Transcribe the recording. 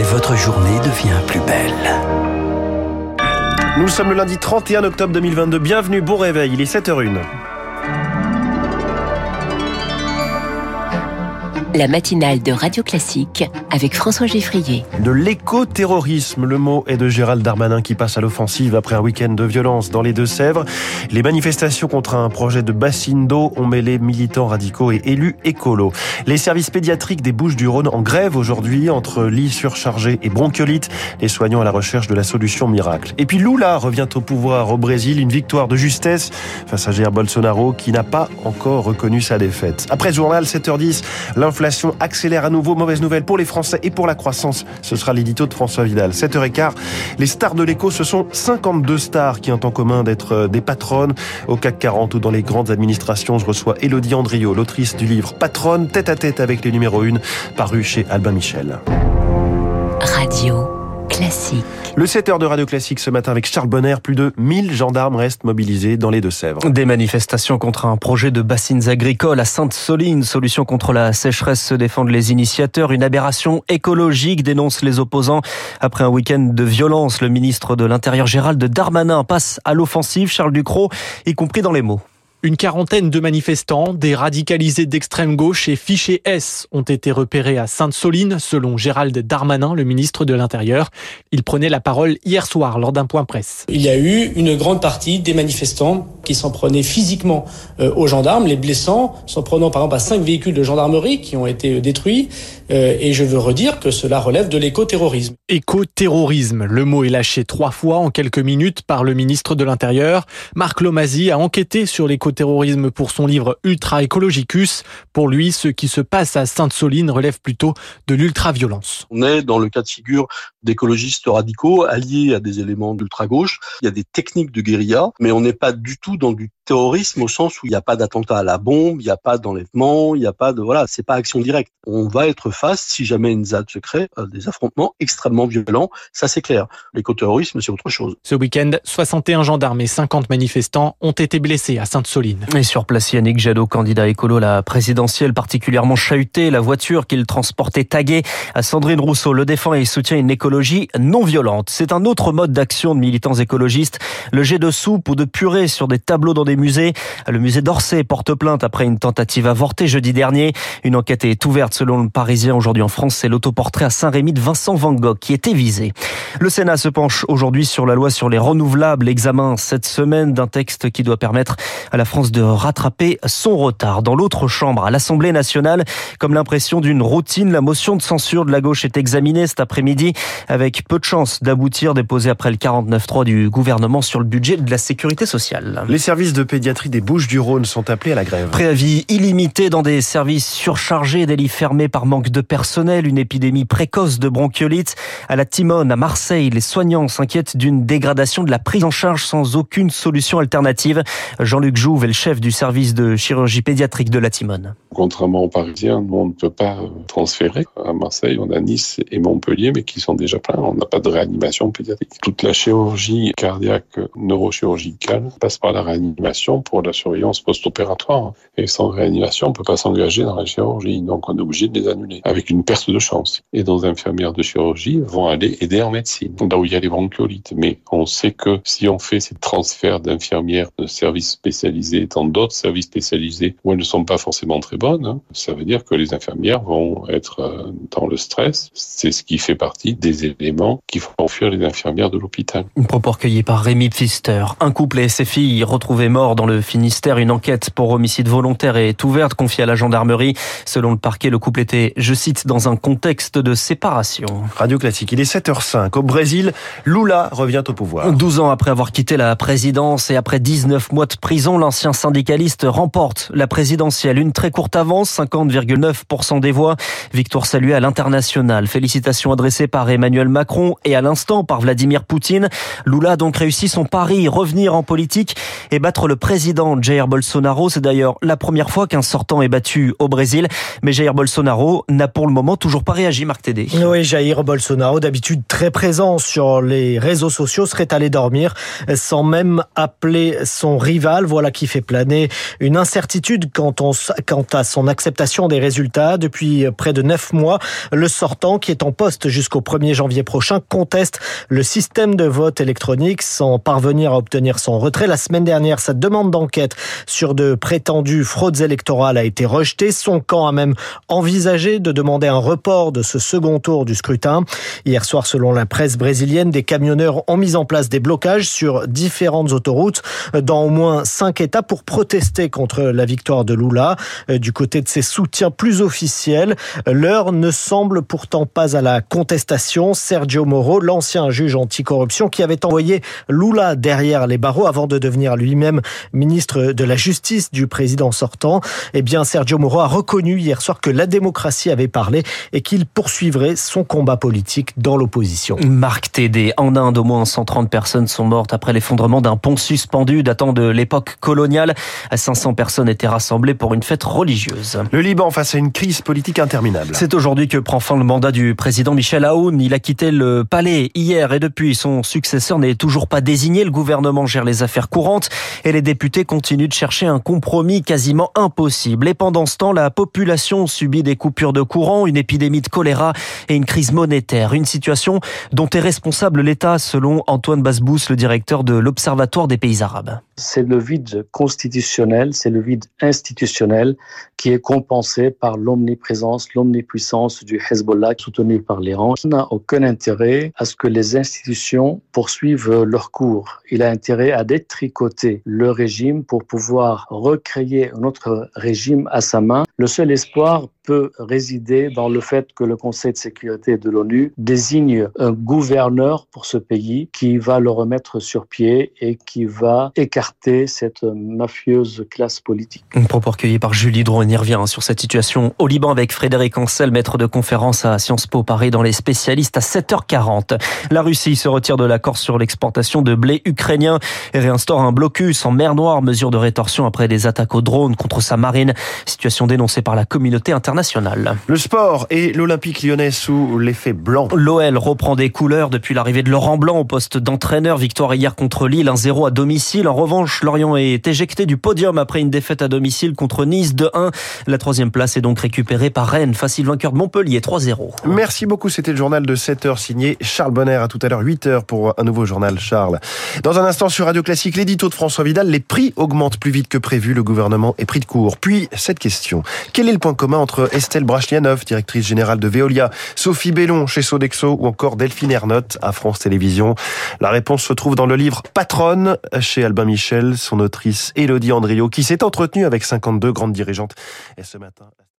et votre journée devient plus belle. Nous sommes le lundi 31 octobre 2022. Bienvenue, bon réveil, il est 7h01. La matinale de Radio Classique avec François Geffrier. De l'éco-terrorisme, le mot est de Gérald Darmanin qui passe à l'offensive après un week-end de violence dans les Deux-Sèvres. Les manifestations contre un projet de bassine d'eau ont mêlé militants radicaux et élus écolos. Les services pédiatriques des Bouches-du-Rhône en grève aujourd'hui entre lits surchargés et bronchiolite, les soignants à la recherche de la solution miracle. Et puis Lula revient au pouvoir au Brésil, une victoire de justesse face à Jair Bolsonaro qui n'a pas encore reconnu sa défaite. Après journal, 7h10, l'inflation L'inflation accélère à nouveau. Mauvaise nouvelle pour les Français et pour la croissance. Ce sera l'édito de François Vidal. 7h15, les stars de l'écho, ce sont 52 stars qui ont en commun d'être euh, des patronnes. Au CAC 40 ou dans les grandes administrations, je reçois Elodie Andriot, l'autrice du livre Patronne, tête à tête avec les numéros 1, paru chez Albin Michel. Radio. Classique. Le 7h de Radio Classique ce matin avec Charles Bonner, plus de 1000 gendarmes restent mobilisés dans les Deux-Sèvres. Des manifestations contre un projet de bassines agricoles à Sainte-Soline, solution contre la sécheresse se défendent les initiateurs, une aberration écologique dénonce les opposants. Après un week-end de violence, le ministre de l'Intérieur Gérald Darmanin passe à l'offensive, Charles Ducrot, y compris dans les mots. Une quarantaine de manifestants, des radicalisés d'extrême gauche et fichés S ont été repérés à Sainte-Soline, selon Gérald Darmanin, le ministre de l'Intérieur. Il prenait la parole hier soir lors d'un point presse. Il y a eu une grande partie des manifestants qui s'en prenaient physiquement euh, aux gendarmes, les blessants, s'en prenant par exemple à cinq véhicules de gendarmerie qui ont été euh, détruits. Euh, et je veux redire que cela relève de l'éco-terrorisme. Éco-terrorisme, le mot est lâché trois fois en quelques minutes par le ministre de l'Intérieur. Marc Lomazy a enquêté sur l'éco-terrorisme pour son livre Ultra Ecologicus. Pour lui, ce qui se passe à Sainte-Soline relève plutôt de l'ultra-violence. On est dans le cas de figure d'écologistes radicaux alliés à des éléments d'ultra-gauche. Il y a des techniques de guérilla, mais on n'est pas du tout dans du terrorisme au sens où il n'y a pas d'attentat à la bombe, il n'y a pas d'enlèvement, il n'y a pas de voilà, c'est pas action directe. On va être face, si jamais une ZAD se crée, à des affrontements extrêmement violents, ça c'est clair. L'écoterrorisme, c'est autre chose. Ce week-end, 61 gendarmes et 50 manifestants ont été blessés à Sainte-Soline. Et sur place, Yannick Jadot, candidat écolo, la présidentielle particulièrement chahutée, la voiture qu'il transportait taguée à Sandrine Rousseau le défend et soutient une écologie non violente. C'est un autre mode d'action de militants écologistes, le jet de soupe ou de purée sur des tableaux dans des musées. Le musée d'Orsay porte plainte après une tentative avortée jeudi dernier. Une enquête est ouverte selon le Parisien aujourd'hui en France. C'est l'autoportrait à Saint-Rémy de Vincent Van Gogh qui était visé. Le Sénat se penche aujourd'hui sur la loi sur les renouvelables. Examen cette semaine d'un texte qui doit permettre à la France de rattraper son retard. Dans l'autre chambre, à l'Assemblée nationale, comme l'impression d'une routine, la motion de censure de la gauche est examinée cet après-midi avec peu de chances d'aboutir déposée après le 49-3 du gouvernement sur le budget de la sécurité sociale. Les services de pédiatrie des Bouches-du-Rhône sont appelés à la grève. Préavis illimité dans des services surchargés, des lits fermés par manque de personnel, une épidémie précoce de bronchiolite. À la Timone, à Marseille, les soignants s'inquiètent d'une dégradation de la prise en charge sans aucune solution alternative. Jean-Luc Jouve le chef du service de chirurgie pédiatrique de la Timone. Contrairement aux Parisiens, nous, on ne peut pas transférer. À Marseille, on a Nice et Montpellier, mais qui sont déjà pleins. On n'a pas de réanimation pédiatrique. Toute la chirurgie cardiaque neurochirurgicale passe par la réanimation pour la surveillance post-opératoire. Et sans réanimation, on ne peut pas s'engager dans la chirurgie. Donc, on est obligé de les annuler avec une perte de chance. Et nos infirmières de chirurgie vont aller aider en médecine, là où il y a les bronchiolites. Mais on sait que si on fait ces transferts d'infirmières de services spécialisés dans d'autres services spécialisés où elles ne sont pas forcément très bonnes, hein, ça veut dire que les infirmières vont être euh, dans le stress. C'est ce qui fait partie des éléments qui font fuir les infirmières de l'hôpital. Une propos recueilli par Rémi Pfister. Un couple et ses filles retrouvés morts dans le Finistère. Une enquête pour homicide volontaire est ouverte, confiée à la gendarmerie. Selon le parquet, le couple était, je cite, dans un contexte de séparation. Radio Classique, il est 7h05. Au Brésil, Lula revient au pouvoir. 12 ans après avoir quitté la présidence et après 19 mois de prison, l'ancien syndicaliste remporte la présidentielle. Une très courte avance, 50,9% des voix. Victoire saluée à l'international. Félicitations adressées par Emmanuel Macron et à l'instant par Vladimir Poutine. Lula a donc réussi son pari, revenir en politique et battre le président Jair Bolsonaro. C'est d'ailleurs la première fois qu'un sortant est battu au Brésil. Mais Jair Bolsonaro n'a n'a pour le moment toujours pas réagi, Marc Tédé. Oui, Jair Bolsonaro, d'habitude très présent sur les réseaux sociaux, serait allé dormir sans même appeler son rival. Voilà qui fait planer une incertitude quant, à son acceptation des résultats. Depuis près de neuf mois, le sortant, qui est en poste jusqu'au 1er janvier prochain, conteste le système de vote électronique sans parvenir à obtenir son retrait. La semaine dernière, sa demande d'enquête sur de prétendues fraudes électorales a été rejetée. Son camp a même envisagé de demander un report de ce second tour du scrutin. Hier soir, selon la presse brésilienne, des camionneurs ont mis en place des blocages sur différentes autoroutes dans au moins cinq États pour protester contre la victoire de Lula. Du côté de ses soutiens plus officiels, l'heure ne semble pourtant pas à la contestation. Sergio Moro, l'ancien juge anticorruption qui avait envoyé Lula derrière les barreaux avant de devenir lui-même ministre de la Justice du président sortant, eh bien Sergio Moro a reconnu hier soir que la démocratie avait parlé et qu'il poursuivrait son combat politique dans l'opposition. Marc Tédé, en Inde, au moins 130 personnes sont mortes après l'effondrement d'un pont suspendu datant de l'époque coloniale. 500 personnes étaient rassemblées pour une fête religieuse. Le Liban face à une crise politique interminable. C'est aujourd'hui que prend fin le mandat du président Michel Aoun. Il a quitté le palais hier et depuis son successeur n'est toujours pas désigné. Le gouvernement gère les affaires courantes et les députés continuent de chercher un compromis quasiment impossible. Et pendant ce temps, la population subit des coupures de courant, une épidémie de choléra et une crise monétaire. Une situation dont est responsable l'État selon Antoine Basbous, le directeur de l'Observatoire des pays arabes. C'est le vide constitutionnel, c'est le vide institutionnel qui est compensé par l'omniprésence, l'omnipuissance du Hezbollah soutenu par l'Iran. Il n'a aucun intérêt à ce que les institutions poursuivent leur cours. Il a intérêt à détricoter le régime pour pouvoir recréer un autre régime à sa main. Le seul espoir peut résider dans le fait que le Conseil de sécurité de l'ONU désigne un gouverneur pour ce pays qui va le remettre sur pied et qui va écarter cette mafieuse classe politique. Un propos recueilli par Julie Drouin y revient sur cette situation au Liban avec Frédéric Ancel, maître de conférence à Sciences Po Paris dans les spécialistes à 7h40. La Russie se retire de l'accord sur l'exportation de blé ukrainien et réinstaure un blocus en mer Noire, mesure de rétorsion après des attaques aux drones contre sa marine, situation dénoncée par la communauté internationale. Le sport et l'Olympique lyonnais sous l'effet blanc. L'OL reprend des couleurs depuis l'arrivée de Laurent Blanc au poste d'entraîneur. Victoire hier contre Lille, 1-0 à domicile. En revanche, Lorient est éjecté du podium après une défaite à domicile contre Nice 2-1. La troisième place est donc récupérée par Rennes, facile vainqueur de Montpellier 3-0. Merci beaucoup, c'était le journal de 7h signé Charles Bonner. À tout à l'heure 8h pour un nouveau journal Charles. Dans un instant sur Radio Classique, l'édito de François Vidal, les prix augmentent plus vite que prévu, le gouvernement est pris de court. Puis cette question, quel est le point commun entre Estelle Brachlianoff, directrice générale de Veolia, Sophie Bellon chez Sodexo ou encore Delphine Ernotte à France Télévisions La réponse se trouve dans le livre Patronne chez Albin Michel, son autrice Elodie Andrio qui s'est entretenue avec 52 grandes dirigeantes. Et ce matin,